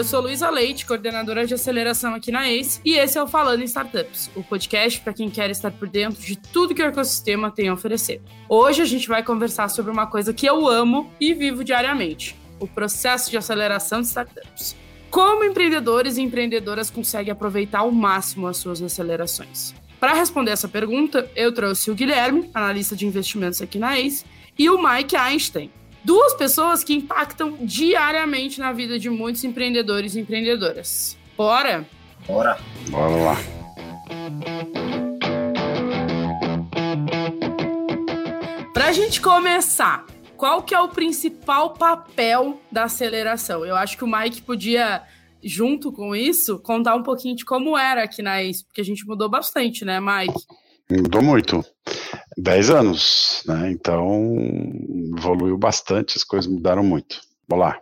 Eu sou Luísa Leite, coordenadora de aceleração aqui na ACE, e esse é o Falando em Startups, o podcast para quem quer estar por dentro de tudo que o ecossistema tem a oferecer. Hoje a gente vai conversar sobre uma coisa que eu amo e vivo diariamente: o processo de aceleração de startups. Como empreendedores e empreendedoras conseguem aproveitar ao máximo as suas acelerações? Para responder essa pergunta, eu trouxe o Guilherme, analista de investimentos aqui na ACE, e o Mike Einstein, Duas pessoas que impactam diariamente na vida de muitos empreendedores e empreendedoras. Bora? Bora. Bora lá. Para a gente começar, qual que é o principal papel da aceleração? Eu acho que o Mike podia, junto com isso, contar um pouquinho de como era aqui na ACE, porque a gente mudou bastante, né, Mike? Mudou muito. Dez anos, né? Então evoluiu bastante, as coisas mudaram muito. Vamos lá.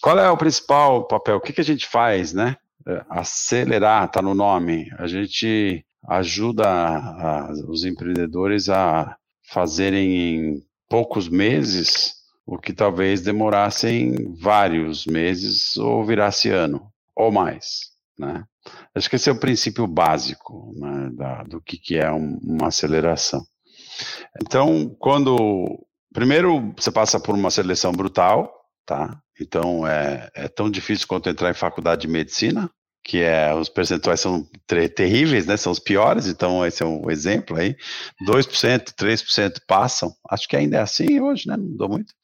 Qual é o principal papel? O que, que a gente faz, né? É, acelerar, está no nome. A gente ajuda a, os empreendedores a fazerem em poucos meses o que talvez demorassem vários meses ou virasse ano ou mais, né? Acho que esse é o princípio básico né, da, do que, que é um, uma aceleração. Então, quando primeiro você passa por uma seleção brutal, tá? Então é, é tão difícil quanto entrar em faculdade de medicina, que é os percentuais são terríveis, né? São os piores, então esse é um exemplo aí. 2%, 3% passam. Acho que ainda é assim hoje, né? Não mudou muito.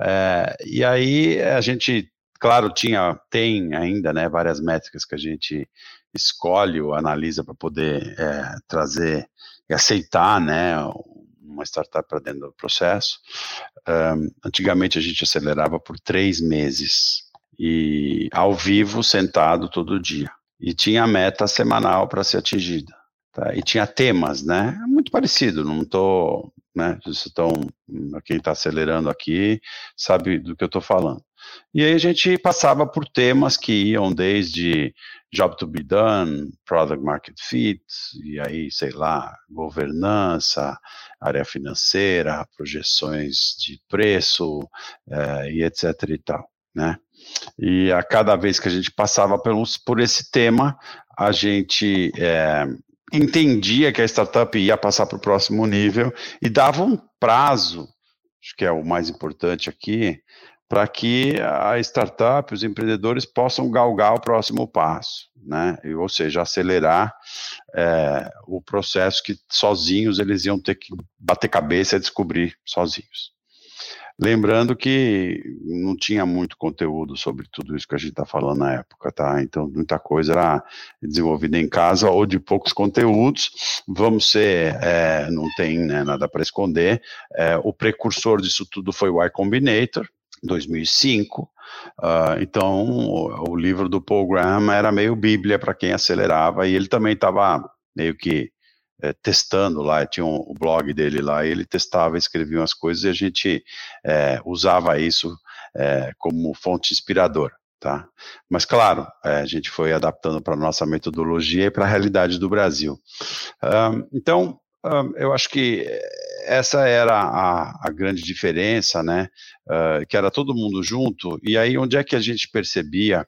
É, e aí a gente, claro, tinha, tem ainda, né, várias métricas que a gente escolhe ou analisa para poder é, trazer e aceitar, né, uma startup para dentro do processo. Um, antigamente a gente acelerava por três meses e ao vivo, sentado todo dia. E tinha meta semanal para ser atingida. Tá? E tinha temas, né? Muito parecido, não estou, né? Vocês quem está acelerando aqui sabe do que eu estou falando. E aí a gente passava por temas que iam desde job to be done, product market fit, e aí, sei lá, governança, área financeira, projeções de preço, é, e etc e tal, né? E a cada vez que a gente passava pelos, por esse tema, a gente é, entendia que a startup ia passar para o próximo nível e dava um prazo, acho que é o mais importante aqui, para que a startup, os empreendedores possam galgar o próximo passo, né? Ou seja, acelerar é, o processo que sozinhos eles iam ter que bater cabeça e descobrir sozinhos. Lembrando que não tinha muito conteúdo sobre tudo isso que a gente está falando na época, tá? Então, muita coisa era desenvolvida em casa ou de poucos conteúdos. Vamos ser, é, não tem né, nada para esconder. É, o precursor disso tudo foi o Y Combinator, 2005. Uh, ah, então, o, o, livro do Paul Graham era meio bíblia para quem acelerava, e ele também estava meio que é, testando lá, tinha um, o blog dele lá, e ele testava, escrevia umas coisas, e a gente é, usava isso é, como fonte inspiradora. Tá? Mas, claro, a gente foi adaptando para a nossa metodologia e para a realidade do Brasil. Uh, então, uh, eu acho que essa era a, a grande diferença, né? Uh, que era todo mundo junto. E aí, onde é que a gente percebia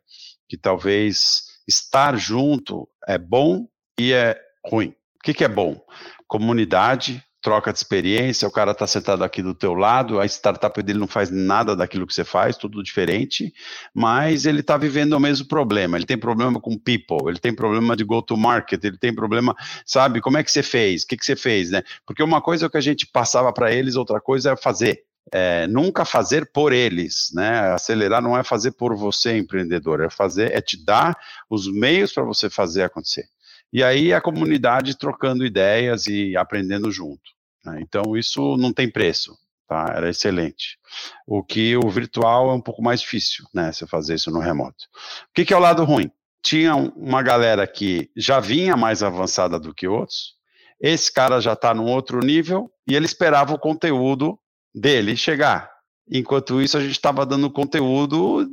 que talvez estar junto é bom e é ruim? O que, que é bom? Comunidade, troca de experiência, o cara está sentado aqui do teu lado, a startup dele não faz nada daquilo que você faz, tudo diferente, mas ele está vivendo o mesmo problema, ele tem problema com people, ele tem problema de go to market, ele tem problema, sabe, como é que você fez, o que, que você fez, né? Porque uma coisa é o que a gente passava para eles, outra coisa é fazer. É, nunca fazer por eles, né? Acelerar não é fazer por você, empreendedor, é fazer, é te dar os meios para você fazer acontecer. E aí a comunidade trocando ideias e aprendendo junto. Né? Então, isso não tem preço. Tá? Era excelente. O que o virtual é um pouco mais difícil, né? Você fazer isso no remoto. O que, que é o lado ruim? Tinha uma galera que já vinha mais avançada do que outros. Esse cara já está num outro nível e ele esperava o conteúdo dele chegar. Enquanto isso, a gente estava dando conteúdo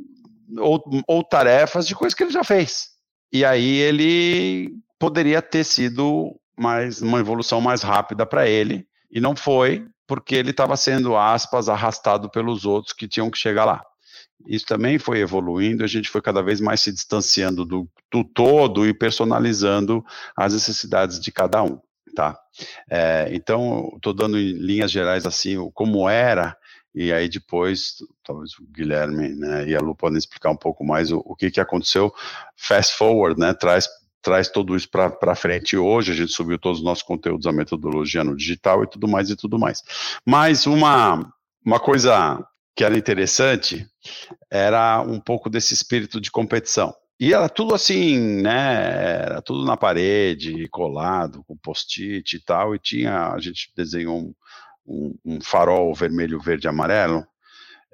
ou, ou tarefas de coisas que ele já fez. E aí ele poderia ter sido mais uma evolução mais rápida para ele e não foi, porque ele estava sendo, aspas, arrastado pelos outros que tinham que chegar lá. isso também foi evoluindo, a gente foi cada vez mais se distanciando do, do todo e personalizando as necessidades de cada um, tá? É, então, estou dando em linhas gerais assim, como era, e aí depois, talvez o Guilherme né, e a Lu podem explicar um pouco mais o, o que, que aconteceu. Fast forward, né, traz traz tudo isso para frente hoje, a gente subiu todos os nossos conteúdos, a metodologia no digital e tudo mais e tudo mais. Mas uma, uma coisa que era interessante era um pouco desse espírito de competição. E era tudo assim, né? Era tudo na parede, colado, com post-it e tal. E tinha, a gente desenhou um, um, um farol vermelho, verde e amarelo.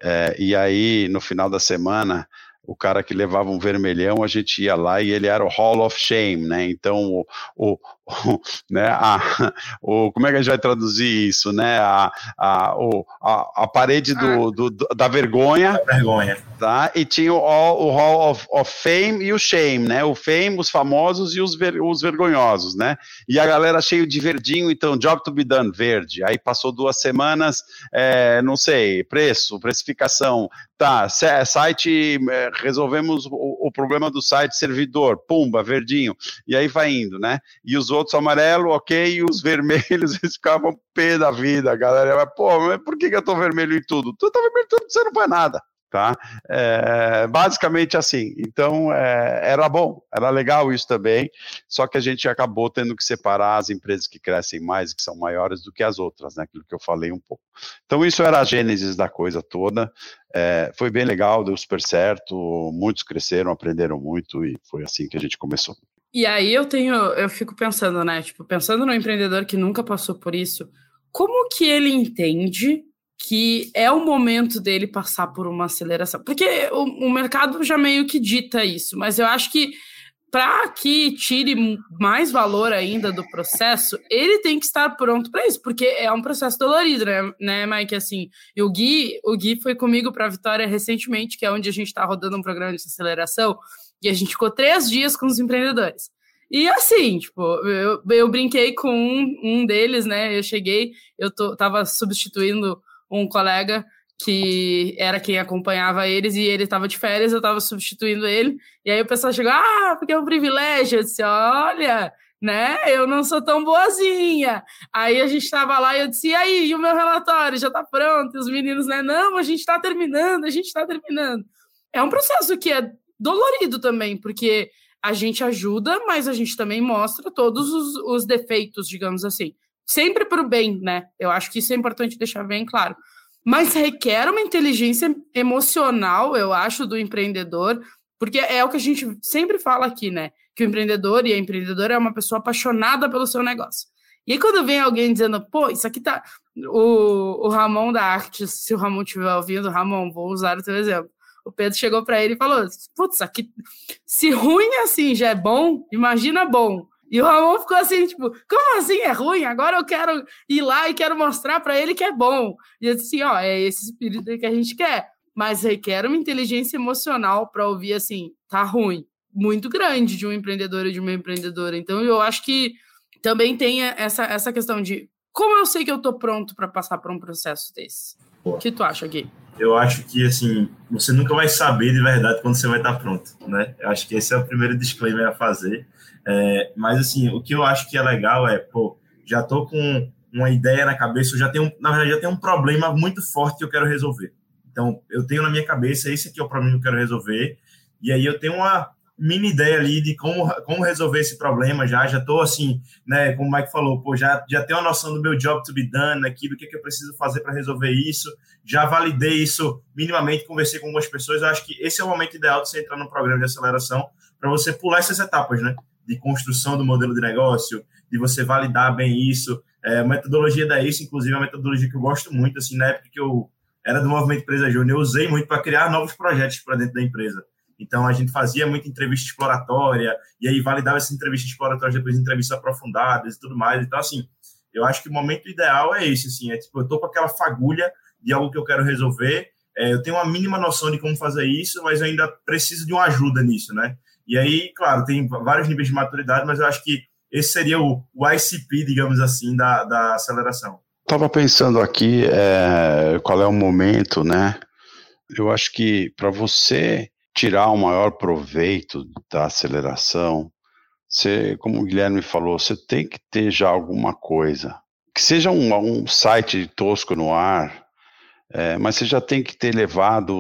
É, e aí, no final da semana, o cara que levava um vermelhão, a gente ia lá e ele era o Hall of Shame, né? Então, o, o, né, a, o, como é que a gente vai traduzir isso, né? A, a, o, a, a parede do, ah. do, do, da vergonha. Da vergonha. Tá? E tinha o, o Hall of, of, Fame e o Shame, né? O Fame, os famosos e os, ver, os vergonhosos, né? E a galera cheio de verdinho, então, job to be done, verde. Aí passou duas semanas, é, não sei, preço, precificação, tá, site, é, resolvemos o, o, problema do site, servidor, pumba, verdinho, e aí vai indo, né? E os outros amarelo, ok, e os vermelhos, eles ficavam pé da vida, a galera vai, pô, mas por que, que eu tô vermelho em tudo? Tu tá vermelho em tudo, você não faz nada tá? É, basicamente assim. Então é, era bom, era legal isso também. Só que a gente acabou tendo que separar as empresas que crescem mais, que são maiores do que as outras, né? Aquilo que eu falei um pouco. Então isso era a gênese da coisa toda. É, foi bem legal, deu super certo. Muitos cresceram, aprenderam muito e foi assim que a gente começou. E aí eu tenho, eu fico pensando, né? Tipo, pensando no empreendedor que nunca passou por isso, como que ele entende que é o momento dele passar por uma aceleração. Porque o, o mercado já meio que dita isso, mas eu acho que para que tire mais valor ainda do processo, ele tem que estar pronto para isso, porque é um processo dolorido, né, né Mike? Assim, e o Gui, o Gui foi comigo para a Vitória recentemente, que é onde a gente está rodando um programa de aceleração, e a gente ficou três dias com os empreendedores. E assim, tipo, eu, eu brinquei com um, um deles, né? Eu cheguei, eu tô, tava substituindo um colega que era quem acompanhava eles e ele estava de férias, eu estava substituindo ele. E aí o pessoal chegou: "Ah, porque é um privilégio". Eu disse: "Olha, né? Eu não sou tão boazinha". Aí a gente estava lá e eu disse: "E aí, e o meu relatório já está pronto?". E os meninos, né: "Não, a gente está terminando, a gente está terminando". É um processo que é dolorido também, porque a gente ajuda, mas a gente também mostra todos os, os defeitos, digamos assim sempre para o bem, né? Eu acho que isso é importante deixar bem claro. Mas requer uma inteligência emocional, eu acho, do empreendedor, porque é o que a gente sempre fala aqui, né? Que o empreendedor e a empreendedora é uma pessoa apaixonada pelo seu negócio. E aí, quando vem alguém dizendo, pô, isso aqui tá. O, o Ramon da Arte, se o Ramon estiver ouvindo, Ramon, vou usar o teu exemplo. O Pedro chegou para ele e falou: Putz, aqui, se ruim assim já é bom, imagina bom. E o Ramon ficou assim, tipo, como assim é ruim? Agora eu quero ir lá e quero mostrar para ele que é bom. E eu disse, ó, é esse espírito que a gente quer. Mas requer uma inteligência emocional para ouvir assim, tá ruim. Muito grande de um empreendedor e de uma empreendedora. Então eu acho que também tem essa, essa questão de como eu sei que eu tô pronto para passar por um processo desse. O que tu acha, Gui? Eu acho que, assim, você nunca vai saber de verdade quando você vai estar pronto, né? Eu acho que esse é o primeiro disclaimer a fazer. É, mas, assim, o que eu acho que é legal é, pô, já tô com uma ideia na cabeça, eu já tenho, na verdade, já tenho um problema muito forte que eu quero resolver. Então, eu tenho na minha cabeça, esse aqui é o problema que eu quero resolver, e aí eu tenho uma mini ideia ali de como, como resolver esse problema já, já estou assim, né, como o Mike falou, pô, já, já tenho a noção do meu job to be done aqui, do que, que eu preciso fazer para resolver isso, já validei isso minimamente, conversei com algumas pessoas, eu acho que esse é o momento ideal de você entrar no programa de aceleração, para você pular essas etapas, né, de construção do modelo de negócio, de você validar bem isso. É, metodologia da ACE, inclusive, é uma metodologia que eu gosto muito. Assim, na época que eu era do Movimento Empresa Júnior, eu usei muito para criar novos projetos para dentro da empresa. Então, a gente fazia muita entrevista exploratória, e aí validava essas entrevistas exploratórias depois de entrevistas aprofundadas e tudo mais. Então, assim, eu acho que o momento ideal é esse, assim, é tipo, eu estou com aquela fagulha de algo que eu quero resolver, é, eu tenho uma mínima noção de como fazer isso, mas eu ainda preciso de uma ajuda nisso, né? E aí, claro, tem vários níveis de maturidade, mas eu acho que esse seria o, o ICP, digamos assim, da, da aceleração. Estava pensando aqui é, qual é o momento, né? eu acho que para você tirar o maior proveito da aceleração, você, como o Guilherme falou, você tem que ter já alguma coisa. Que seja um, um site tosco no ar, é, mas você já tem que ter levado,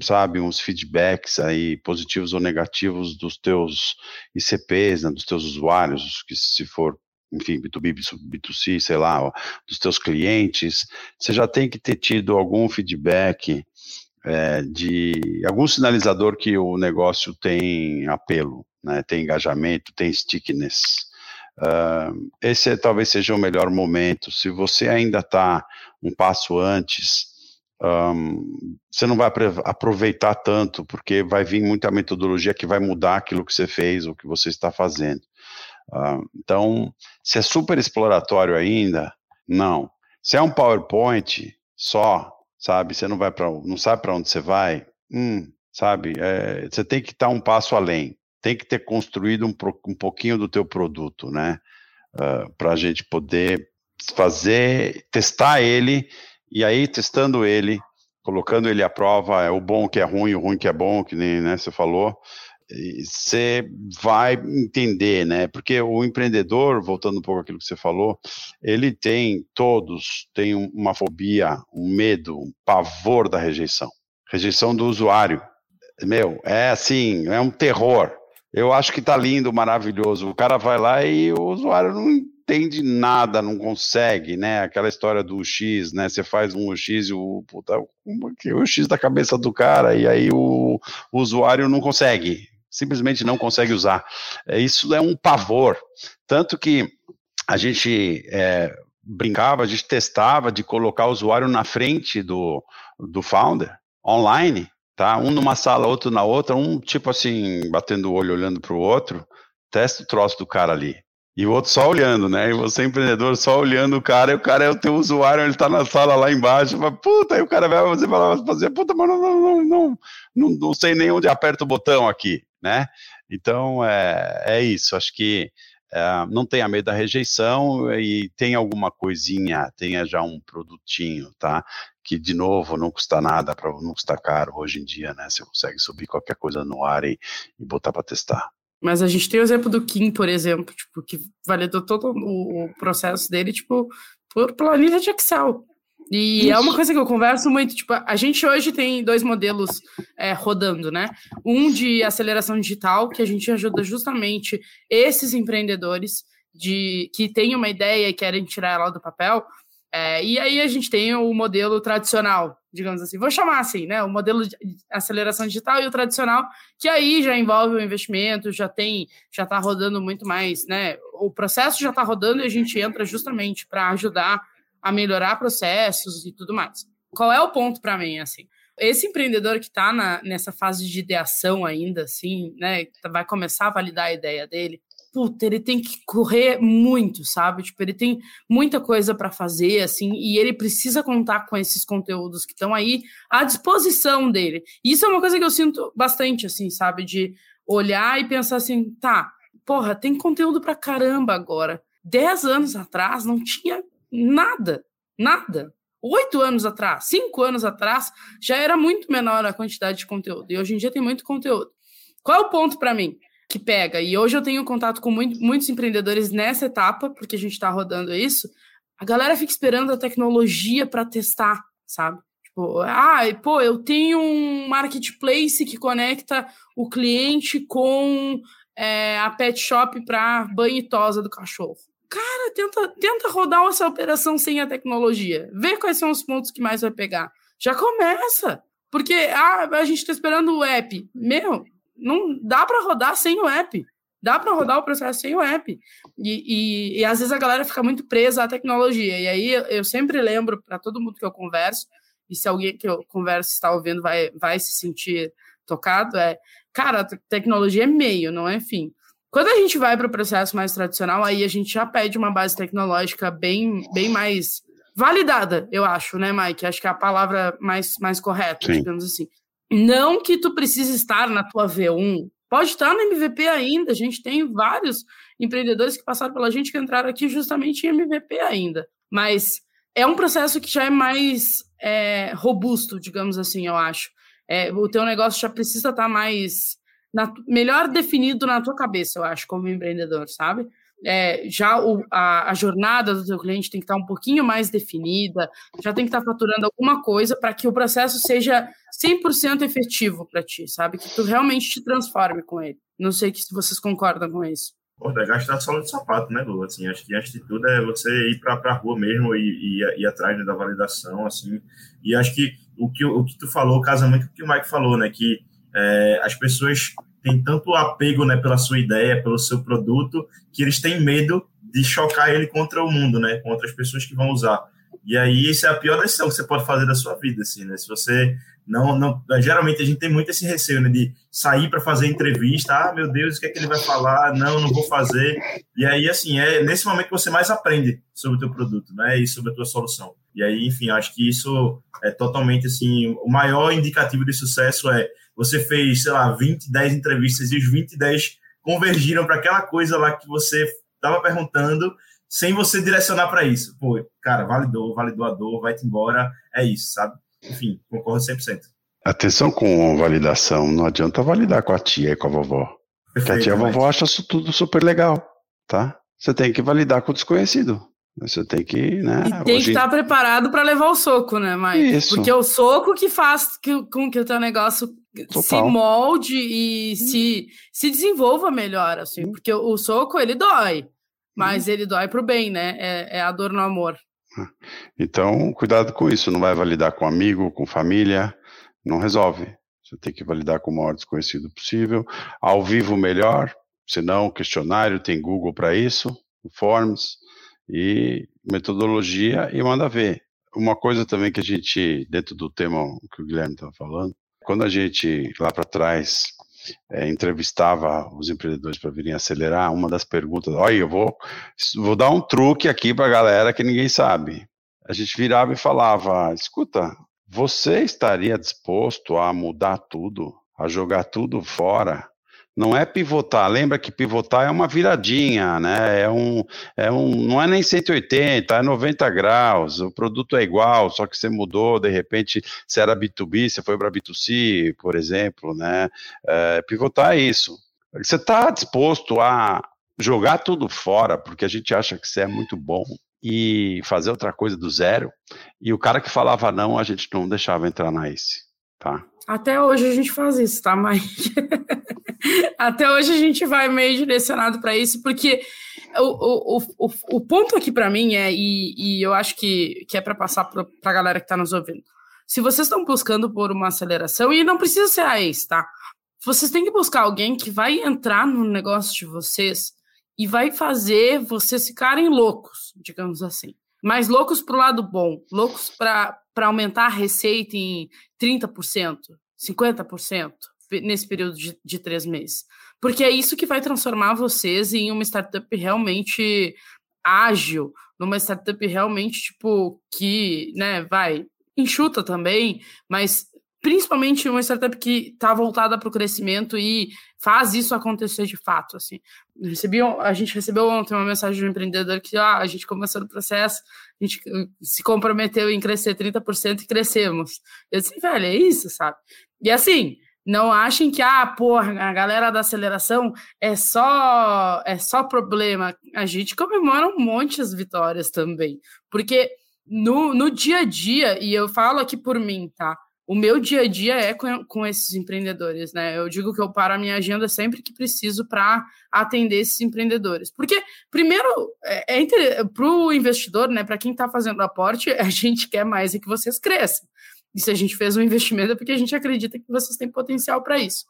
sabe, uns feedbacks aí, positivos ou negativos dos teus ICPs, né, dos teus usuários, que se for, enfim, B2B, B2C, sei lá, dos teus clientes, você já tem que ter tido algum feedback é, de algum sinalizador que o negócio tem apelo, né, tem engajamento, tem stickiness. Uh, esse é, talvez seja o melhor momento. Se você ainda está um passo antes, um, você não vai aproveitar tanto, porque vai vir muita metodologia que vai mudar aquilo que você fez ou que você está fazendo. Uh, então, se é super exploratório ainda, não. Se é um PowerPoint só, sabe? Você não vai para, não sabe para onde você vai, hum, sabe? É, você tem que estar um passo além. Tem que ter construído um, um pouquinho do teu produto, né? Uh, ah, para a gente poder fazer, testar ele e aí testando ele, colocando ele à prova, é o bom que é ruim, o ruim que é bom, que nem né, você falou, você vai entender, né? Porque o empreendedor, voltando um pouco àquilo que você falou, ele tem, todos têm uma fobia, um medo, um pavor da rejeição. Rejeição do usuário. Meu, é assim, é um terror. Eu acho que tá lindo, maravilhoso. O cara vai lá e o usuário não entende nada, não consegue, né? Aquela história do X, né? Você faz um X e o, puta, o X da cabeça do cara e aí o, o usuário não consegue simplesmente não consegue usar. É, isso é um pavor. Tanto que a gente é, brincava, a gente testava de colocar o usuário na frente do, do founder, online, tá? Um numa sala, outro na outra, um tipo assim, batendo o olho, olhando para o outro, testa o troço do cara ali. E o outro só olhando, né? E você, empreendedor, só olhando o cara, e o cara é o teu usuário, ele tá na sala lá embaixo, fala, puta, aí o cara vai fazer, vai fazer puta, mas não, não, não, não, não, não sei nem onde aperta o botão aqui né? Então, é, é isso, acho que é, não tenha medo da rejeição e tem alguma coisinha, tenha já um produtinho, tá? Que, de novo, não custa nada, pra, não custa caro hoje em dia, né? Você consegue subir qualquer coisa no ar e, e botar para testar. Mas a gente tem o exemplo do Kim, por exemplo, tipo, que validou todo o, o processo dele, tipo, por planilha de Excel. E é uma coisa que eu converso muito, tipo, a gente hoje tem dois modelos é, rodando, né? Um de aceleração digital, que a gente ajuda justamente esses empreendedores de que têm uma ideia e querem tirar ela do papel. É, e aí a gente tem o modelo tradicional, digamos assim, vou chamar assim, né? O modelo de aceleração digital e o tradicional, que aí já envolve o investimento, já tem, já está rodando muito mais, né? O processo já está rodando e a gente entra justamente para ajudar a melhorar processos e tudo mais. Qual é o ponto para mim, assim? Esse empreendedor que está nessa fase de ideação ainda, assim, né, vai começar a validar a ideia dele, puta, ele tem que correr muito, sabe? Tipo, ele tem muita coisa para fazer, assim, e ele precisa contar com esses conteúdos que estão aí à disposição dele. E isso é uma coisa que eu sinto bastante, assim, sabe? De olhar e pensar assim, tá, porra, tem conteúdo pra caramba agora. Dez anos atrás não tinha Nada, nada. Oito anos atrás, cinco anos atrás, já era muito menor a quantidade de conteúdo. E hoje em dia tem muito conteúdo. Qual é o ponto para mim que pega? E hoje eu tenho contato com muito, muitos empreendedores nessa etapa, porque a gente está rodando isso. A galera fica esperando a tecnologia para testar, sabe? Tipo, ah, pô, eu tenho um marketplace que conecta o cliente com é, a pet shop para banho e tosa do cachorro. Cara, tenta, tenta rodar essa operação sem a tecnologia. Vê quais são os pontos que mais vai pegar. Já começa. Porque ah, a gente está esperando o app. Meu, não dá para rodar sem o app. Dá para rodar o processo sem o app. E, e, e, às vezes a galera fica muito presa à tecnologia. E aí eu, sempre lembro para todo mundo que eu converso, e se alguém que eu converso está ouvindo vai, vai se sentir tocado, é, cara, a tecnologia é meio, não é fim. Quando a gente vai para o processo mais tradicional, aí a gente já pede uma base tecnológica bem, bem mais validada, eu acho, né, Mike? Acho que é a palavra mais, mais correta, Sim. digamos assim. Não que tu precise estar na tua V1, pode estar no MVP ainda. A gente tem vários empreendedores que passaram pela gente que entraram aqui justamente em MVP ainda. Mas é um processo que já é mais é, robusto, digamos assim, eu acho. É, o teu negócio já precisa estar mais na, melhor definido na tua cabeça, eu acho, como empreendedor, sabe? É, já o, a, a, jornada do teu cliente tem que estar um pouquinho mais definida, já tem que estar faturando alguma coisa para que o processo seja 100% efetivo para ti, sabe? Que tu realmente te transforme com ele. Não sei se vocês concordam com isso. Pô, é gastar só de sapato, né, Lu? Assim, acho que antes de tudo é você ir para a rua mesmo e, e ir atrás né, da validação, assim. E acho que o que, o que tu falou casa muito com o que o Mike falou, né? Que é, as pessoas têm tanto apego né, pela sua ideia, pelo seu produto, que eles têm medo de chocar ele contra o mundo, né? Contra as pessoas que vão usar. E aí, isso é a pior decisão que você pode fazer da sua vida, assim, né? Se você não, não, geralmente a gente tem muito esse receio, né, de sair para fazer entrevista, ah, meu Deus, o que é que ele vai falar? Não, não vou fazer. E aí, assim, é nesse momento que você mais aprende sobre o teu produto, né, e sobre a tua solução. E aí, enfim, acho que isso é totalmente, assim, o maior indicativo de sucesso é você fez, sei lá, 20, 10 entrevistas e os 20, 10 convergiram para aquela coisa lá que você estava perguntando sem você direcionar para isso. Pô, cara, validou, validou a dor, vai-te embora, é isso, sabe? enfim, concordo 100%. Atenção com validação, não adianta validar com a tia e com a vovó. Porque a tia e a vovó acham isso tudo super legal, tá? Você tem que validar com o desconhecido. Você tem que, né? E tem hoje... que estar preparado para levar o soco, né, Mike? Isso. Porque é o soco que faz que, com que o teu negócio Total. se molde e se, se desenvolva melhor, assim. Porque o, o soco, ele dói. Mas hum. ele dói pro bem, né? É, é a dor no amor. Então, cuidado com isso, não vai validar com amigo, com família, não resolve. Você tem que validar com o maior desconhecido possível. Ao vivo, melhor, se não, questionário, tem Google para isso, Forms e metodologia e manda ver. Uma coisa também que a gente, dentro do tema que o Guilherme estava falando, quando a gente lá para trás é, entrevistava os empreendedores para virem acelerar, uma das perguntas, olha, eu vou, vou dar um truque aqui para a galera que ninguém sabe. A gente virava e falava, escuta, você estaria disposto a mudar tudo, a jogar tudo fora não é pivotar. Lembra que pivotar é uma viradinha, né? É um, é um, não é nem 180, é 90 graus. O produto é igual, só que você mudou, de repente, se era B2B, você foi para B2C, por exemplo, né? É, pivotar é isso. Você está disposto a jogar tudo fora, porque a gente acha que você é muito bom e fazer outra coisa do zero. E o cara que falava não, a gente não deixava entrar na ICE, tá? Até hoje a gente faz isso, tá, Mike? Até hoje a gente vai meio direcionado para isso, porque o, o, o, o ponto aqui para mim é, e, e, eu acho que, que é para passar para a galera que está nos ouvindo. Se vocês estão buscando por uma aceleração, e não precisa ser a ex, tá? Vocês têm que buscar alguém que vai entrar no negócio de vocês e vai fazer vocês ficarem loucos, digamos assim. Mas loucos para o lado bom, loucos para aumentar a receita em 30%, 50% nesse período de, de três meses. Porque é isso que vai transformar vocês em uma startup realmente ágil, numa startup realmente, tipo, que, né, vai, enxuta também, mas principalmente uma startup que está voltada para o crescimento e faz isso acontecer de fato, assim. Recebi, a gente recebeu ontem uma mensagem de um empreendedor que ah, a gente começou o processo, a gente uh, se comprometeu em crescer 30% e crescemos. Eu disse, velho, é isso, sabe? E assim, não achem que, ah, porra, a galera da aceleração é só é só problema. A gente comemora um monte as vitórias também. Porque no, no dia a dia, e eu falo aqui por mim, tá? O meu dia a dia é com, com esses empreendedores, né? Eu digo que eu paro a minha agenda sempre que preciso para atender esses empreendedores. Porque, primeiro, é, é para o investidor, né? Para quem está fazendo aporte, a gente quer mais é que vocês cresçam. E se a gente fez um investimento é porque a gente acredita que vocês têm potencial para isso.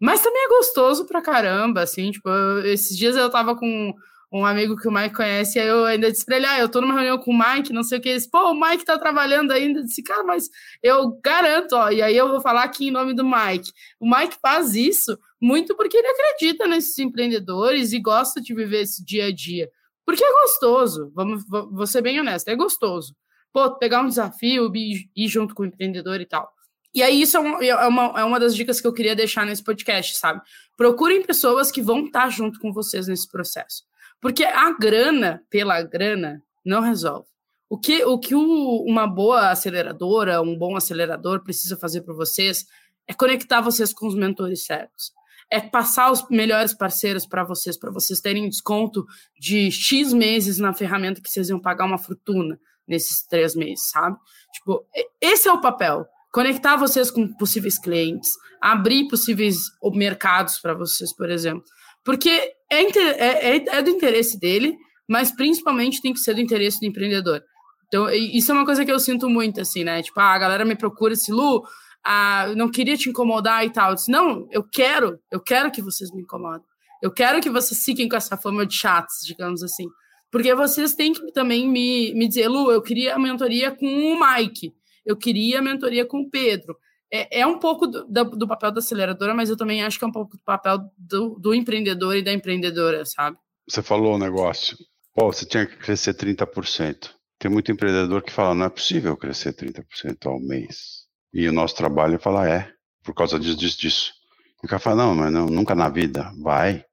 Mas também é gostoso pra caramba, assim, tipo, eu, esses dias eu tava com um amigo que o Mike conhece, e aí eu ainda disse pra ele, ah, eu tô numa reunião com o Mike, não sei o que, ele disse, pô, o Mike tá trabalhando ainda, eu disse, cara, mas eu garanto, ó, e aí eu vou falar aqui em nome do Mike, o Mike faz isso muito porque ele acredita nesses empreendedores e gosta de viver esse dia a dia, porque é gostoso, vamos, vou ser bem honesto, é gostoso pô, pegar um desafio, ir junto com o empreendedor e tal. E aí, isso é uma, é uma, é uma das dicas que eu queria deixar nesse podcast, sabe? Procurem pessoas que vão estar junto com vocês nesse processo. Porque a grana, pela grana, não resolve. O que, o que uma boa aceleradora, um bom acelerador precisa fazer para vocês é conectar vocês com os mentores certos. É passar os melhores parceiros para vocês, para vocês terem desconto de X meses na ferramenta que vocês iam pagar uma fortuna nesses três meses, sabe? Tipo, esse é o papel. Conectar vocês com possíveis clientes, abrir possíveis mercados para vocês, por exemplo. Porque é, é, é, é do interesse dele, mas principalmente tem que ser do interesse do empreendedor. Então, isso é uma coisa que eu sinto muito, assim, né? Tipo, ah, a galera me procura esse Lu, ah, não queria te incomodar e tal. Eu disse, não, eu quero, eu quero que vocês me incomodem. Eu quero que vocês fiquem com essa fama de chatos, digamos assim. Porque vocês têm que também me, me dizer, Lu, eu queria a mentoria com o Mike, eu queria a mentoria com o Pedro. É, é um pouco do, do, papel da aceleradora, mas eu também acho que é um pouco do papel do, do empreendedor e da empreendedora, sabe? Você falou um negócio. Pô, você tinha que crescer 30%. Tem muito empreendedor que fala, não é possível crescer 30% ao mês. E o nosso trabalho é falar, é, por causa disso, disso, disso. E o cara fala, não, mas não, nunca na vida, vai.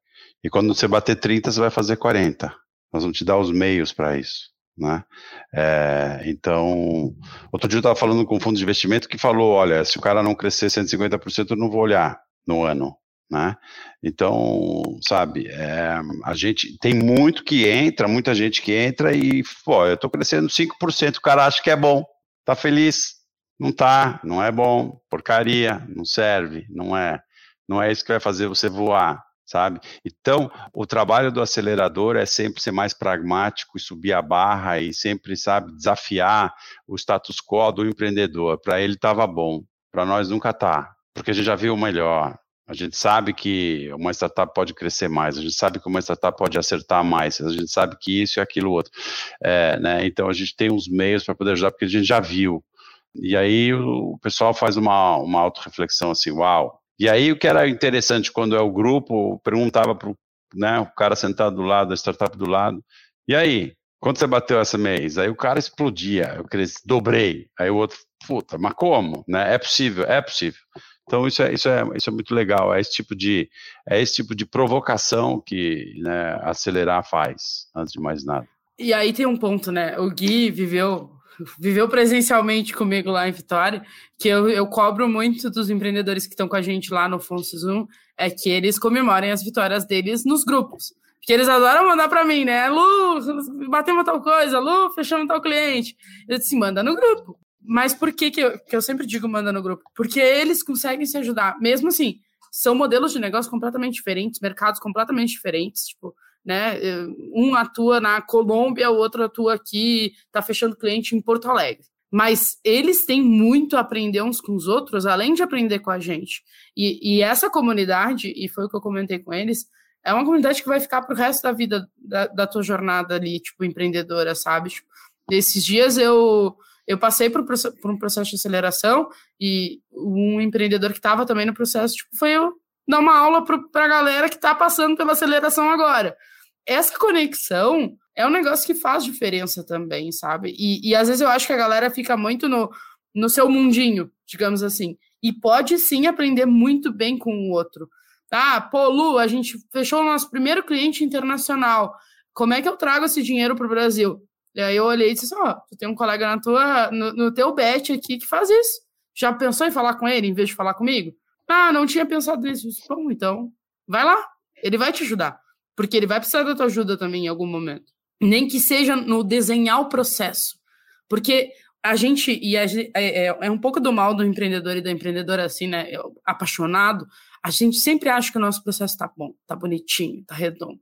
E quando você bater 30, você vai fazer 40. Nós vamos te dar os meios para isso. Né? É, então, outro dia eu estava falando com um fundo de investimento que falou: olha, se o cara não crescer 150%, eu não vou olhar no ano. Né? Então, sabe, é, a gente tem muito que entra, muita gente que entra e, pô, eu estou crescendo 5%, o cara acha que é bom, tá feliz, não tá, não é bom, porcaria, não serve, não é, não é isso que vai fazer você voar, sabe? Então, o trabalho do acelerador é sempre ser mais pragmático e subir a barra e sempre, sabe, desafiar o status quo do empreendedor. Para ele estava bom, para nós nunca tá, porque a gente já viu o melhor. A gente sabe que uma startup pode crescer mais, a gente sabe que uma startup pode acertar mais, a gente sabe que isso e aquilo outro. É, né? Então a gente tem uns meios para poder ajudar, porque a gente já viu. E aí o pessoal faz uma, uma autorreflexão assim, uau, e aí o que era interessante quando é o grupo, perguntava para né, o cara sentado do lado, a startup do lado, e aí, quanto você bateu essa mês? Aí o cara explodia, eu cresci, dobrei. Aí o outro, puta, mas como? Né? É possível, é possível. Então isso é, isso é, isso é muito legal, é esse tipo de, é esse tipo de provocação que né, acelerar faz, antes de mais nada. E aí tem um ponto, né? O Gui viveu viveu presencialmente comigo lá em Vitória, que eu, eu cobro muito dos empreendedores que estão com a gente lá no Fonso Zoom, é que eles comemorem as vitórias deles nos grupos. Porque eles adoram mandar para mim, né? Lu, batemos tal coisa, Lu, fechamos tal cliente. Eu disse, manda no grupo. Mas por que, que, eu, que eu sempre digo manda no grupo? Porque eles conseguem se ajudar. Mesmo assim, são modelos de negócio completamente diferentes, mercados completamente diferentes. Tipo, né? Um atua na Colômbia, o outro atua aqui, está fechando cliente em Porto Alegre. Mas eles têm muito a aprender uns com os outros, além de aprender com a gente. E, e essa comunidade, e foi o que eu comentei com eles, é uma comunidade que vai ficar para o resto da vida da, da, tua jornada ali, tipo, empreendedora, sabe? Tipo, esses dias eu, eu passei por, por um processo de aceleração e um empreendedor que estava também no processo, tipo, foi eu dar uma aula para a galera que está passando pela aceleração agora essa conexão é um negócio que faz diferença também, sabe? E, e às vezes eu acho que a galera fica muito no, no seu mundinho, digamos assim. E pode sim aprender muito bem com o outro. Ah, pô, Lu, a gente fechou o nosso primeiro cliente internacional. Como é que eu trago esse dinheiro para o Brasil? E aí eu olhei e disse: Ó, oh, tu tem um colega na tua, no, no teu bet aqui que faz isso. Já pensou em falar com ele em vez de falar comigo? Ah, não tinha pensado nisso. Bom, então, vai lá, ele vai te ajudar porque ele vai precisar da tua ajuda também em algum momento. Nem que seja no desenhar o processo. Porque a gente, e a, é, é, é, um pouco do mal do empreendedor e da empreendedora, assim, né? Apaixonado, a gente sempre acha que o nosso processo tá bom, tá bonitinho, tá redondo.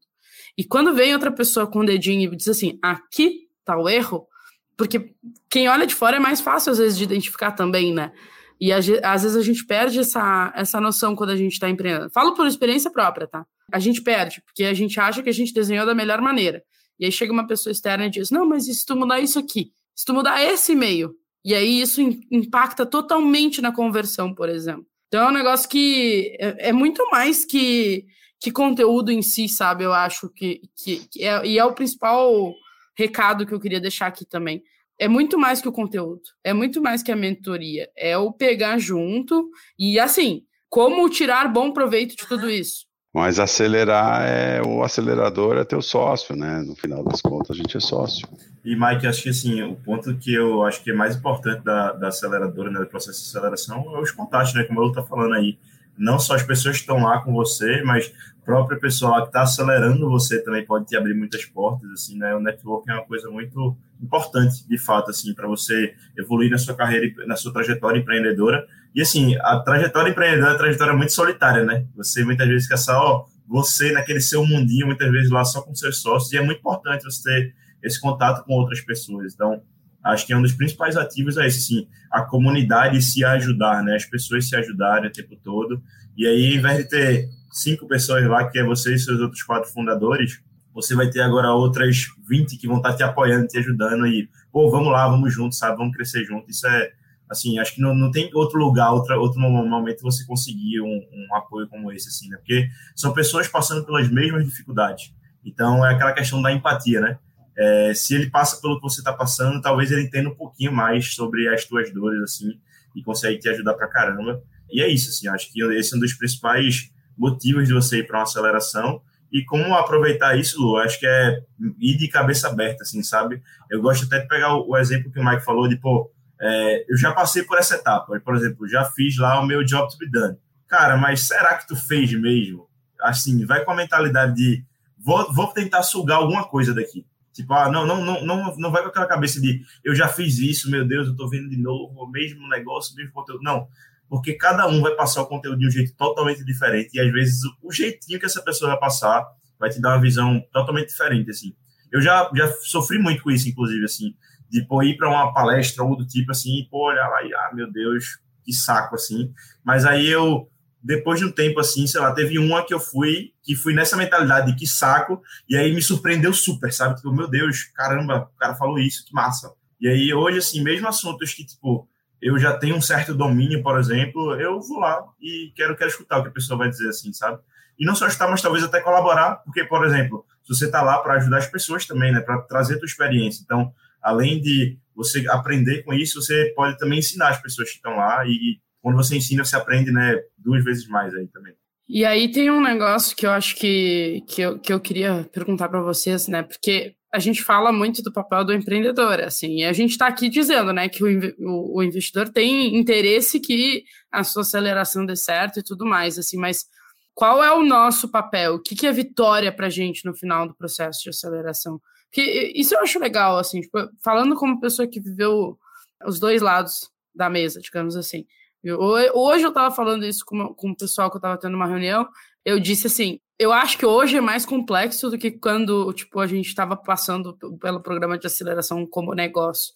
E quando vem outra pessoa com o dedinho e diz assim, aqui tá o erro, porque quem olha de fora é mais fácil, às vezes, de identificar também, né? E às vezes a gente perde essa, essa noção quando a gente está empreendendo. Falo por experiência própria, tá? A gente perde, porque a gente acha que a gente desenhou da melhor maneira. E aí chega uma pessoa externa e diz: Não, mas e se tu mudar isso aqui? Se tu mudar esse e-mail? E aí isso impacta totalmente na conversão, por exemplo. Então é um negócio que é, é muito mais que, que conteúdo em si, sabe? Eu acho que, que, que é, e é o principal recado que eu queria deixar aqui também é muito mais que o conteúdo, é muito mais que a mentoria, é o pegar junto e assim, como tirar bom proveito de tudo isso. Mas acelerar é o acelerador é teu sócio, né? No final das contas, a gente é sócio. E, Mike, acho que assim, o ponto que eu acho que é mais importante da, da aceleradora, né, do processo de aceleração, é os contatos, né? Como eu tá falando aí. Não só as pessoas que estão lá com você, mas a própria pessoa que está acelerando você também pode te abrir muitas portas, assim, né? O network é uma coisa muito importante, de fato, assim, para você evoluir na sua carreira, na sua trajetória empreendedora e assim, a trajetória empreendedora é uma trajetória muito solitária, né? Você muitas vezes quer só, ó, você naquele seu mundinho, muitas vezes lá só com seus sócios, e é muito importante você ter esse contato com outras pessoas. Então, acho que é um dos principais ativos é esse, sim, a comunidade se ajudar, né? As pessoas se ajudarem o tempo todo. E aí, ao invés de ter cinco pessoas lá, que é você e seus outros quatro fundadores, você vai ter agora outras 20 que vão estar te apoiando, te ajudando e, pô, vamos lá, vamos juntos, sabe? Vamos crescer juntos. Isso é, assim, acho que não, não tem outro lugar, outra, outro momento você conseguir um, um, apoio como esse, assim, né? Porque são pessoas passando pelas mesmas dificuldades. Então, é aquela questão da empatia, né? É, se ele passa pelo que você está passando, talvez ele entenda um pouquinho mais sobre as tuas dores, assim, e consegue te ajudar pra caramba. E é isso, assim, acho que esse é um dos principais motivos de você ir para uma aceleração. E como aproveitar isso, Lu, acho que é ir de cabeça aberta, assim, sabe? Eu gosto até de pegar o, o exemplo que o Mike falou de, pô, é, eu já passei por essa etapa. Por exemplo, já fiz lá o meu job to be done. Cara, mas será que tu fez mesmo? Assim, vai com a mentalidade de vou, vou tentar sugar alguma coisa daqui. Tipo, ah, não, não, não, não, não vai com aquela cabeça de eu já fiz isso, meu Deus, eu tô vendo de novo o mesmo negócio, o mesmo conteúdo. Não, porque cada um vai passar o conteúdo de um jeito totalmente diferente e às vezes o jeitinho que essa pessoa vai passar vai te dar uma visão totalmente diferente, assim. Eu já, já sofri muito com isso, inclusive, assim de pô, ir para uma palestra ou do tipo assim, pô, olhar lá e, ah, meu Deus, que saco, assim. Mas aí eu, depois de um tempo assim, sei lá, teve uma que eu fui, que fui nessa mentalidade de que saco, e aí me surpreendeu super, sabe? Tipo, meu Deus, caramba, o cara falou isso, que massa. E aí hoje, assim, mesmo assuntos que, tipo, eu já tenho um certo domínio, por exemplo, eu vou lá e quero, quero escutar o que a pessoa vai dizer, assim, sabe? E não só escutar, mas talvez até colaborar, porque, por exemplo, se você está lá para ajudar as pessoas também, né, para trazer a tua experiência. Então, além de você aprender com isso, você pode também ensinar as pessoas que estão lá e quando você ensina, você aprende, né, duas vezes mais aí também. E aí tem um negócio que eu acho que, que, eu, que eu queria perguntar para vocês, né, porque a gente fala muito do papel do empreendedor, assim, e a gente está aqui dizendo, né, que o, o, o, investidor tem interesse que a sua aceleração dê certo e tudo mais, assim, mas qual é o nosso papel? O que, que é vitória para a gente no final do processo de aceleração? Que isso eu acho legal, assim, tipo, falando como pessoa que viveu os dois lados da mesa, digamos assim. Hoje eu estava falando isso com, com o pessoal que eu estava tendo uma reunião, eu disse assim, eu acho que hoje é mais complexo do que quando, tipo, a gente estava passando pelo programa de aceleração como negócio.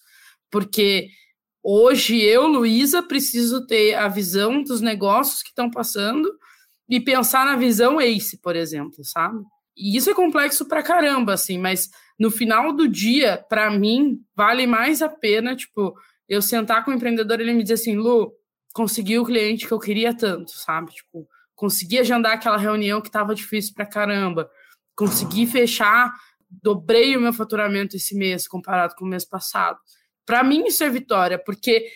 Porque hoje eu, Luísa, preciso ter a visão dos negócios que estão passando e pensar na visão ACE, por exemplo, sabe? E isso é complexo pra caramba, assim, mas no final do dia, para mim, vale mais a pena, tipo, eu sentar com o empreendedor e ele me dizer assim, Lu, consegui o cliente que eu queria tanto, sabe? Tipo, consegui agendar aquela reunião que estava difícil pra caramba, consegui fechar, dobrei o meu faturamento esse mês comparado com o mês passado. Para mim isso é vitória, porque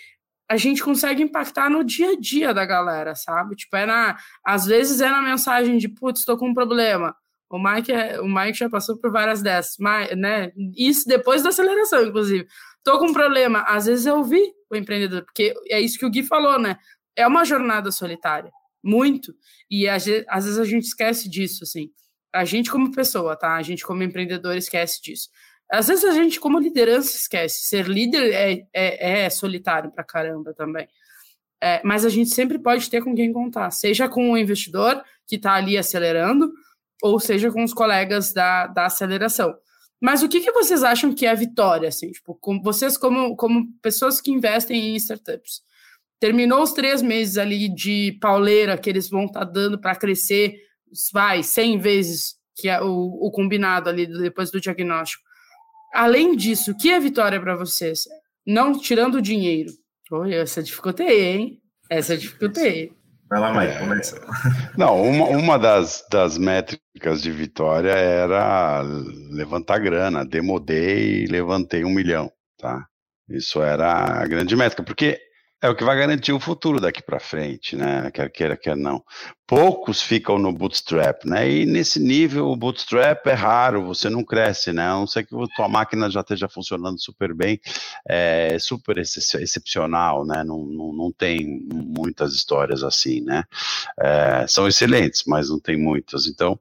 a gente consegue impactar no dia a dia da galera, sabe? Tipo, é na, às vezes é na mensagem de, putz, estou com um problema. O Mike, é, o Mike já passou por várias dessas, mas, né? Isso depois da aceleração, inclusive. Tô com um problema. Às vezes eu ouvi o empreendedor, porque é isso que o Gui falou, né? É uma jornada solitária, muito. E às vezes a gente esquece disso, assim. A gente como pessoa, tá? A gente como empreendedor esquece disso. Às vezes a gente como liderança esquece. Ser líder é, é, é solitário pra caramba também. É, mas a gente sempre pode ter com quem contar, seja com o investidor que está ali acelerando, ou seja com os colegas da, da aceleração. Mas o que, que vocês acham que é a vitória, assim, tipo, com, vocês como, como pessoas que investem em startups? Terminou os três meses ali de pauleira que eles vão estar tá dando para crescer, vai, 100 vezes que é o, o combinado ali depois do diagnóstico. Além disso, o que é vitória para vocês? Não tirando o dinheiro. Olha, essa dificultei, hein? Essa dificultei. Vai lá, Mike, é... começa. Não, uma, uma das, das métricas de vitória era levantar grana. Demodei e levantei um milhão, tá? Isso era a grande métrica, porque É o que vai garantir o futuro daqui para frente, né? Quer queira, quer não. Poucos ficam no bootstrap, né? E nesse nível, o bootstrap é raro, você não cresce, né? A não ser que a tua máquina já esteja funcionando super bem, é super ex excepcional, né? Não, não, não tem muitas histórias assim, né? É, são excelentes, mas não tem muitas. Então,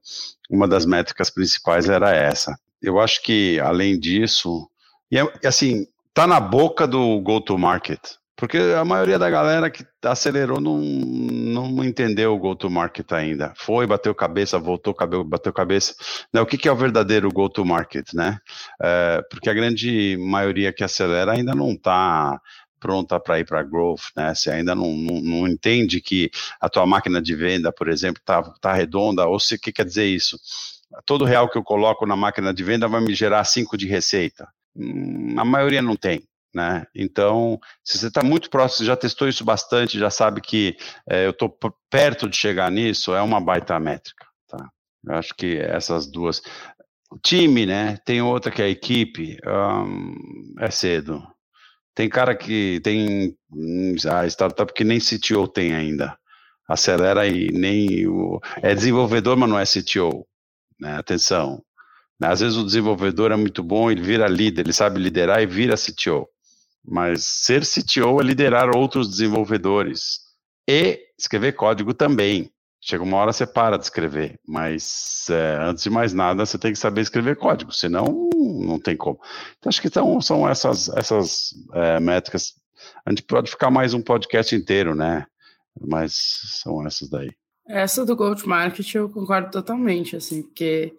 uma das métricas principais era essa. Eu acho que, além disso, e é, assim, tá na boca do go-to-market, porque a maioria da galera que acelerou não, não entendeu o go-to-market ainda. Foi, bateu cabeça, voltou, bateu cabeça. Né, o que, que é o verdadeiro go-to-market, né? É, porque a grande maioria que acelera ainda não está pronta para ir para growth, né? Você ainda não, não, não, entende que a tua máquina de venda, por exemplo, está tá redonda, ou se o que quer dizer isso? Todo real que eu coloco na máquina de venda vai me gerar cinco de receita. Hum, a maioria não tem. Né? Então, se você está muito próximo, já testou isso bastante, já sabe que é, eu estou perto de chegar nisso, é uma baita métrica. Tá? Eu acho que essas duas. Time, né? Tem outra que é a equipe, é cedo. Tem cara que tem hum, a startup que nem CTO tem ainda. Acelera aí, nem o. É desenvolvedor, mas não é CTO. Né? Atenção. Às vezes o desenvolvedor é muito bom, ele vira líder, ele sabe liderar e vira CTO. Mas ser CTO é liderar outros desenvolvedores e escrever código também. Chega uma hora você para de escrever, mas é, antes de mais nada você tem que saber escrever código, senão não tem como. Então acho que então, são essas, essas é, métricas. A gente pode ficar mais um podcast inteiro, né? Mas são essas daí. Essa do Gold Market eu concordo totalmente, assim, porque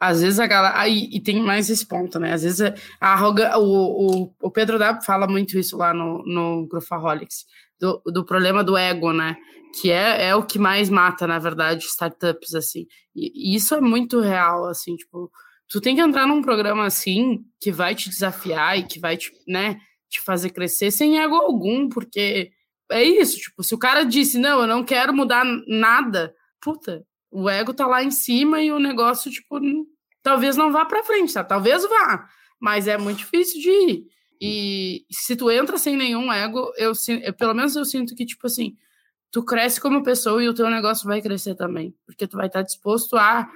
às vezes a galera. Aí, e tem mais esse ponto, né? Às vezes a arroga, o, o, o Pedro W fala muito isso lá no, no Growthaholics, do, do problema do ego, né? Que é, é o que mais mata, na verdade, startups, assim. E, e isso é muito real, assim, tipo, tu tem que entrar num programa assim que vai te desafiar e que vai te, né, te fazer crescer sem ego algum, porque é isso, tipo, se o cara disse, não, eu não quero mudar nada, puta, o ego tá lá em cima e o negócio, tipo, talvez não vá para frente, tá? Talvez vá, mas é muito difícil de ir. E se tu entra sem nenhum ego, eu, eu pelo menos eu sinto que, tipo assim, tu cresce como pessoa e o teu negócio vai crescer também, porque tu vai estar disposto a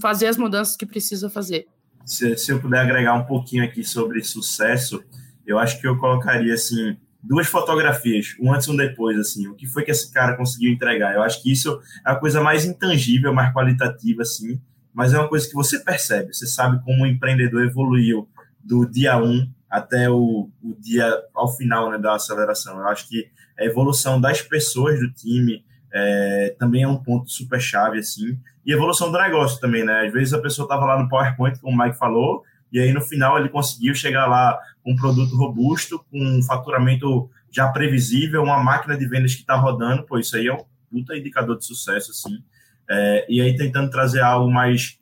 fazer as mudanças que precisa fazer. Se, se eu puder agregar um pouquinho aqui sobre sucesso, eu acho que eu colocaria, assim, duas fotografias, um antes e um depois, assim, o que foi que esse cara conseguiu entregar. Eu acho que isso é a coisa mais intangível, mais qualitativa, assim, mas é uma coisa que você percebe, você sabe como o empreendedor evoluiu do dia 1 um até o, o dia ao final né, da aceleração. Eu acho que a evolução das pessoas do time é, também é um ponto super chave, assim, e evolução do negócio também, né? Às vezes a pessoa estava lá no PowerPoint, como o Mike falou, e aí no final ele conseguiu chegar lá com um produto robusto, com um faturamento já previsível, uma máquina de vendas que está rodando, pô, isso aí é um puta indicador de sucesso, assim. É, e aí tentando trazer algo mais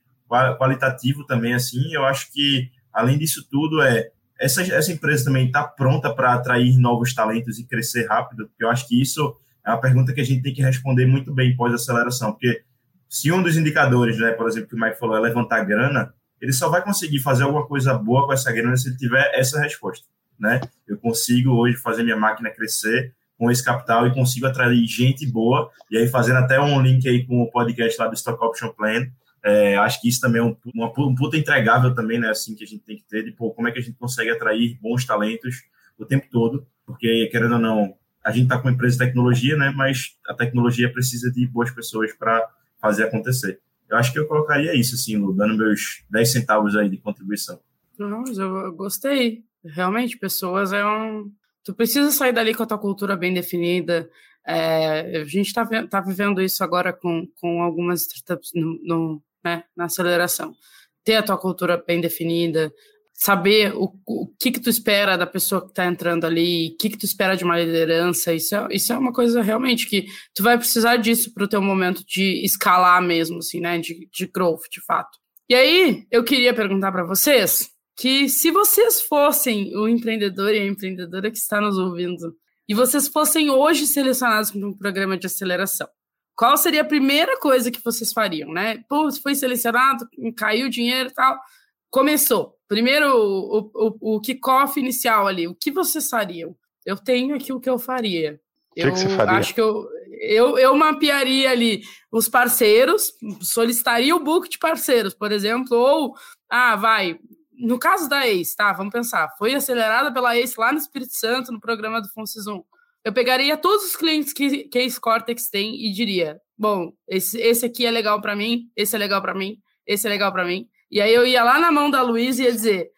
qualitativo também, assim, eu acho que, além disso tudo, é essa, essa empresa também está pronta para atrair novos talentos e crescer rápido, porque eu acho que isso é uma pergunta que a gente tem que responder muito bem pós-aceleração, porque se um dos indicadores, né, por exemplo, que o Mike falou, é levantar grana, ele só vai conseguir fazer alguma coisa boa com essa grana se ele tiver essa resposta, né? Eu consigo hoje fazer minha máquina crescer com esse capital e consigo atrair gente boa, e aí fazendo até um link aí com o podcast lá do Stock Option Plan, é, acho que isso também é um, uma, um puta entregável também, né, assim, que a gente tem que ter, de, pô, como é que a gente consegue atrair bons talentos o tempo todo, porque, querendo ou não, a gente está com uma empresa de tecnologia, né, mas a tecnologia precisa de boas pessoas para fazer acontecer. Eu acho que eu colocaria isso, assim, Lu, dando meus 10 centavos aí de contribuição. Não, mas eu gostei. Realmente, pessoas é um. Tu precisa sair dali com a tua cultura bem definida. É, a gente está tá vivendo isso agora com, com algumas startups no, no né, na aceleração. Ter a tua cultura bem definida, saber o, o que que tu espera da pessoa que está entrando ali, o que que tu espera de uma liderança, isso é, isso é uma coisa realmente que tu vai precisar disso para o teu momento de escalar mesmo, assim, né, de, de growth, de fato. E aí, eu queria perguntar para vocês que se vocês fossem o empreendedor e a empreendedora que está nos ouvindo, e vocês fossem hoje selecionados para um programa de aceleração, qual seria a primeira coisa que vocês fariam, né? Pô, foi selecionado, caiu o dinheiro e tal, começou. Primeiro, o, o, o kickoff inicial ali, o que vocês fariam? Eu tenho aqui o que eu faria. Que eu que você faria? acho que eu, eu, eu mapearia ali os parceiros, solicitaria o book de parceiros, por exemplo, ou, ah, vai, no caso da ACE, tá, vamos pensar, foi acelerada pela ACE lá no Espírito Santo, no programa do Fonsis 1. Eu pegaria todos os clientes que, que a Ace Cortex tem e diria, bom, esse, esse aqui é legal para mim, esse é legal para mim, esse é legal para mim. E aí eu ia lá na mão da Luiz e ia dizer,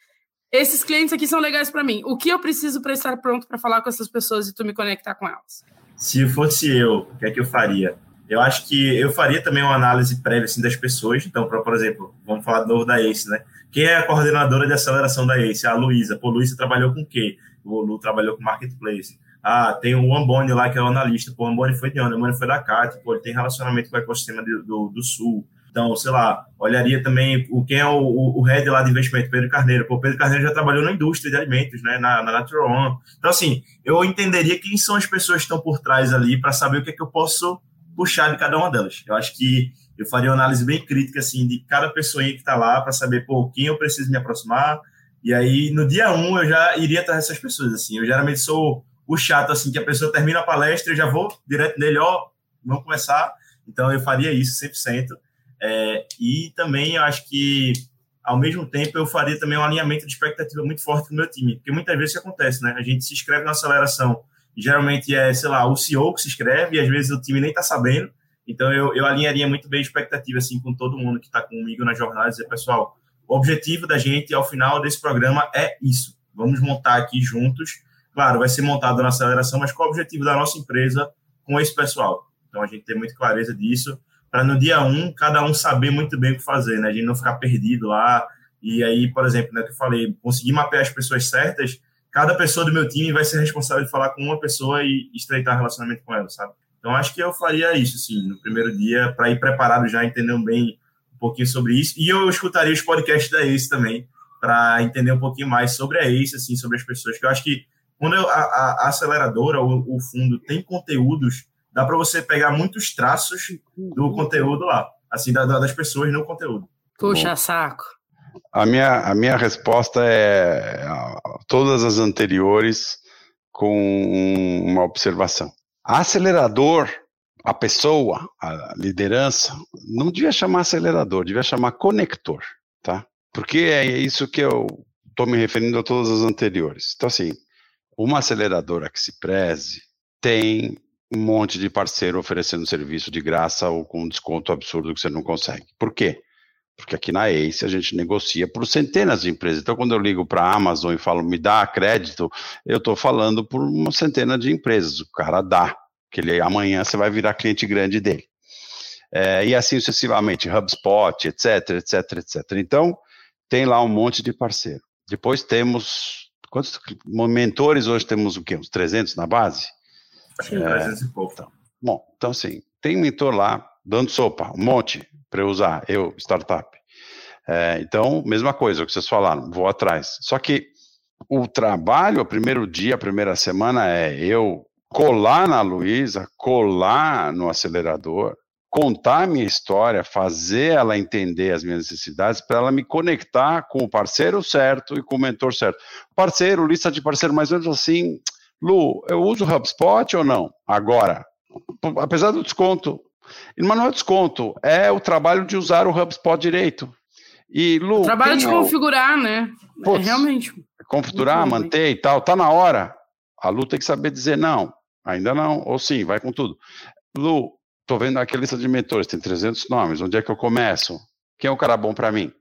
esses clientes aqui são legais para mim. O que eu preciso para estar pronto para falar com essas pessoas e tu me conectar com elas? Se fosse eu, o que é que eu faria? Eu acho que eu faria também uma análise prévia assim, das pessoas. Então, pra, por exemplo, vamos falar de novo da ACE, né? Quem é a coordenadora de aceleração da ACE? A Luísa. Pô, Luísa trabalhou com o quê? O Lu trabalhou com Marketplace. Ah, tem o Amboni lá, que é o analista. Pô, o Amboni foi de onde? O Amboni foi da CAT. Pô, ele tem relacionamento com o ecossistema do, do, do Sul. Então, sei lá, olharia também o, quem é o, o, o head lá de investimento, Pedro Carneiro. Pô, Pedro Carneiro já trabalhou na indústria de alimentos, né, na, na Natural One. Então, assim, eu entenderia quem são as pessoas que estão por trás ali para saber o que é que eu posso puxar de cada uma delas. Eu acho que eu faria uma análise bem crítica, assim, de cada pessoa que está lá para saber, pô, quem eu preciso me aproximar. E aí, no dia um, eu já iria atrás dessas pessoas, assim. Eu geralmente sou o chato, assim, que a pessoa termina a palestra, eu já vou direto nele, ó, vamos começar. Então, eu faria isso 100%. É, e também eu acho que, ao mesmo tempo, eu faria também um alinhamento de expectativa muito forte no meu time, porque muitas vezes isso acontece, né? A gente se inscreve na aceleração, geralmente é, sei lá, o CEO que se inscreve, e às vezes o time nem está sabendo. Então, eu, eu alinharia muito bem a expectativa, assim, com todo mundo que está comigo na jornada, dizer, pessoal, o objetivo da gente, ao final desse programa, é isso. Vamos montar aqui juntos. Claro, vai ser montado na aceleração, mas qual é o objetivo da nossa empresa com esse pessoal? Então, a gente tem muita clareza disso para no dia um, cada um saber muito bem o que fazer, né? A gente não ficar perdido lá. E aí, por exemplo, né, que eu falei, conseguir mapear as pessoas certas, cada pessoa do meu time vai ser responsável de falar com uma pessoa e estreitar relacionamento com ela, sabe? Então, acho que eu faria isso, sim, no primeiro dia, para ir preparado já, entendendo bem um pouquinho sobre isso. E eu escutaria os podcasts da ACE também, para entender um pouquinho mais sobre a ACE, assim, sobre as pessoas, que eu acho que quando a, a, aceleradora, o fundo, tem conteúdos dá para você pegar muitos traços do conteúdo lá, assim, da, das pessoas no conteúdo. Puxa Bom. saco. A minha, a minha resposta é todas as anteriores com uma observação. Acelerador, a pessoa, a liderança, não devia chamar acelerador, devia chamar conector, tá? Porque é isso que eu estou me referindo a todas as anteriores. Então, assim, uma aceleradora que se preze tem um monte de parceiro oferecendo serviço de graça ou com um desconto absurdo que você não consegue. Por quê? Porque aqui na ACE a gente negocia por centenas de empresas. Então, quando eu ligo para a Amazon e falo, me dá crédito, eu estou falando por uma centena de empresas. O cara dá, que ele, amanhã você vai virar cliente grande dele. É, e assim sucessivamente, HubSpot, etc, etc, etc. Então, tem lá um monte de parceiro. Depois temos, quantos mentores hoje temos o quê? Uns 300 na base? É, 300 e pouco. Então, bom, então assim, tem mentor lá dando sopa, um monte para eu usar, eu, startup. É, então, mesma coisa, o que vocês falaram, vou atrás. Só que o trabalho, o primeiro dia, a primeira semana é eu colar na Luísa, colar no acelerador, contar a minha história, fazer ela entender as minhas necessidades, para ela me conectar com o parceiro certo e com o mentor certo. Parceiro, lista de parceiro, mais ou menos assim, Lu, eu uso o HubSpot ou não? Agora, apesar do desconto. Mas não é desconto, é o trabalho de usar o HubSpot direito. E, Lu, o trabalho de é configurar, né? é realmente. Configurar, manter e tal, tá na hora. A Lu tem que saber dizer não, ainda não, ou sim, vai com tudo. Lu, tô vendo aqui a lista de mentores, tem 300 nomes, onde é que eu começo? Quem é o cara bom para mim?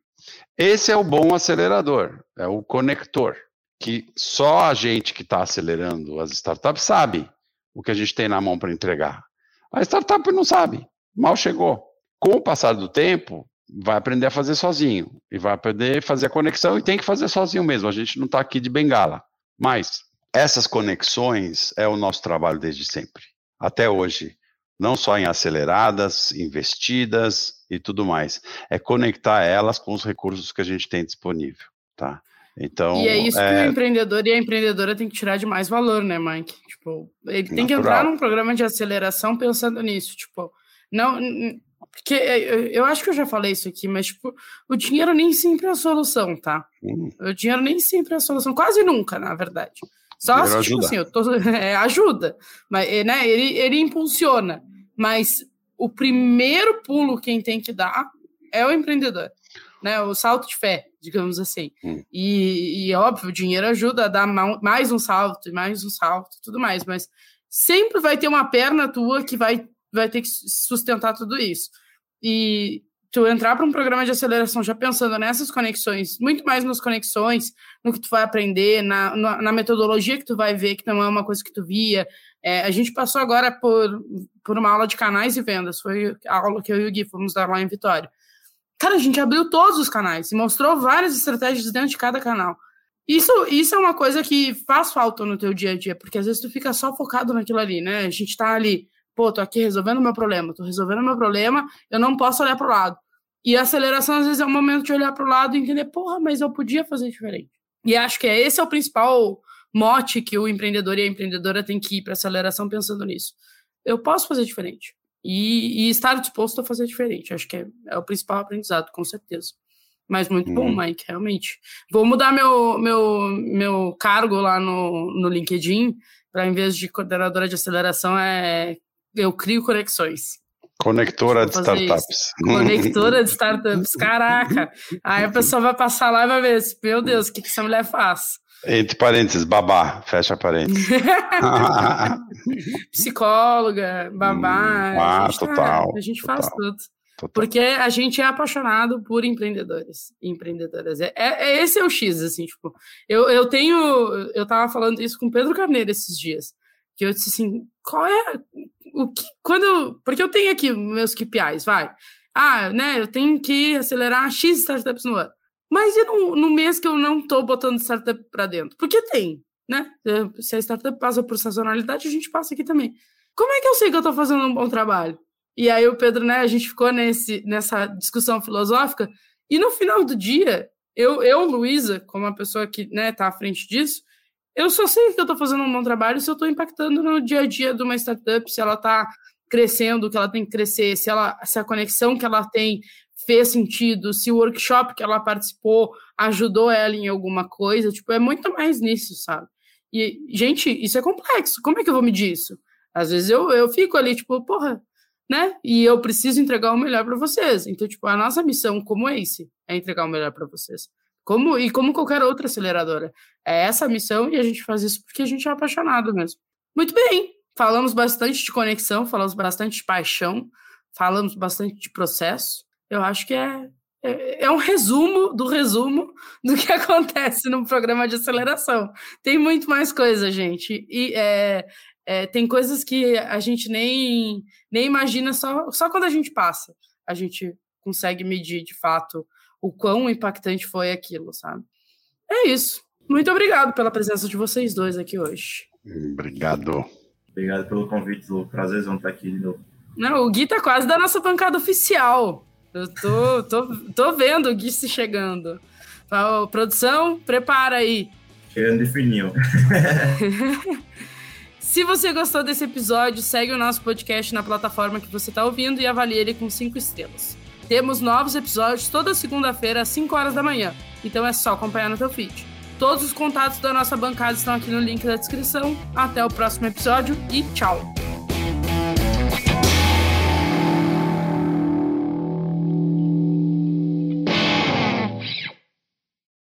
Esse é o bom acelerador, é o conector que só a gente que está acelerando as startups sabe o que a gente tem na mão para entregar. A startup não sabe, mal chegou. Com o passar do tempo, vai aprender a fazer sozinho e vai aprender a fazer a conexão e tem que fazer sozinho mesmo. A gente não está aqui de bengala. Mas essas conexões é o nosso trabalho desde sempre, até hoje. Não só em aceleradas, investidas e tudo mais. É conectar elas com os recursos que a gente tem disponível, tá? Então, e é isso é... que o empreendedor e a empreendedora tem que tirar de mais valor, né, Mike? Tipo, ele tem Natural. que entrar num programa de aceleração pensando nisso, tipo, não, porque eu acho que eu já falei isso aqui, mas tipo, o dinheiro nem sempre é a solução, tá? Hum. O dinheiro nem sempre é a solução, quase nunca, na verdade. Só se, tipo assim, eu tô, é, ajuda, mas, é, né, ele, ele impulsiona, mas o primeiro pulo quem tem que dar é o empreendedor, né, o salto de fé, digamos assim. Hum. E, e, óbvio, o dinheiro ajuda a dar mais um salto, mais um salto, tudo mais, mas sempre vai ter uma perna tua que vai, vai ter que sustentar tudo isso. E tu entrar para um programa de aceleração já pensando nessas conexões, muito mais nas conexões, no que tu vai aprender, na, na, na metodologia que tu vai ver, que não é uma coisa que tu via. É, a gente passou agora por, por uma aula de canais e vendas, foi a aula que eu e o Gui fomos dar lá em Vitória. Cara, a gente abriu todos os canais e mostrou várias estratégias dentro de cada canal. Isso, isso é uma coisa que faz falta no teu dia a dia, porque às vezes tu fica só focado naquilo ali, né? A gente tá ali, pô, tô aqui resolvendo meu problema, tô resolvendo meu problema, eu não posso olhar para o lado. E a aceleração, às vezes, é o momento de olhar para o lado e entender, porra, mas eu podia fazer diferente. E acho que é, esse é o principal mote que o empreendedor e a empreendedora tem que ir para aceleração pensando nisso. Eu posso fazer diferente. E, e, estar disposto a fazer diferente. Acho que é, é o principal aprendizado, com certeza. Mas muito bom, uhum. Mike, realmente. Vou mudar meu, meu, meu cargo lá no, no LinkedIn para, em vez de coordenadora de aceleração, é eu crio conexões. Conectora de startups. Conectora de startups, caraca. Aí a pessoa vai passar lá e vai ver, meu Deus, o que, que essa mulher faz? Entre parênteses, babá, fecha parênteses. Psicóloga, babá. Hum, ah, a gente, total. a gente total, faz tudo. Total. Porque a gente é apaixonado por empreendedores e empreendedoras. É, é, esse é o X, assim, tipo, eu, eu tenho, eu tava falando isso com o Pedro Carneiro esses dias, que eu disse assim, qual é, o que, quando, porque eu tenho aqui meus KPIs, vai. Ah, né, eu tenho que acelerar X startups no ano. Mas e no, no mês que eu não estou botando startup para dentro? Porque tem, né? Se a startup passa por sazonalidade, a gente passa aqui também. Como é que eu sei que eu estou fazendo um bom trabalho? E aí o Pedro, né, a gente ficou nesse, nessa discussão filosófica, e no final do dia, eu, eu Luísa, como uma pessoa que né, tá à frente disso, eu só sei que eu estou fazendo um bom trabalho se eu estou impactando no dia a dia de uma startup, se ela está crescendo, que ela tem que crescer, se, ela, se a conexão que ela tem fez sentido, se o workshop que ela participou ajudou ela em alguma coisa, tipo, é muito mais nisso, sabe? E, gente, isso é complexo. Como é que eu vou medir isso? Às vezes eu, eu fico ali, tipo, porra, né? E eu preciso entregar o melhor para vocês. Então, tipo, a nossa missão como Ace é entregar o melhor para vocês. Como, e como qualquer outra aceleradora. É essa a missão e a gente faz isso porque a gente é apaixonado mesmo. Muito bem, falamos bastante de conexão, falamos bastante de paixão, falamos bastante de processo. Eu acho que é, é, é um resumo do resumo do que acontece no programa de aceleração. Tem muito mais coisa, gente. E é, é, tem coisas que a gente nem, nem imagina só, só quando a gente passa. A gente consegue medir de fato o quão impactante foi aquilo, sabe? É isso. Muito obrigado pela presença de vocês dois aqui hoje. Obrigado. Obrigado pelo convite, Lu. Prazerzão estar aqui de novo. Não, o Gui tá quase da nossa bancada oficial. Eu tô, tô, tô vendo o Gui se chegando. Fala, produção, prepara aí. Chegando de fininho. Se você gostou desse episódio, segue o nosso podcast na plataforma que você está ouvindo e avalie ele com cinco estrelas. Temos novos episódios toda segunda-feira às 5 horas da manhã, então é só acompanhar no teu feed. Todos os contatos da nossa bancada estão aqui no link da descrição. Até o próximo episódio e tchau!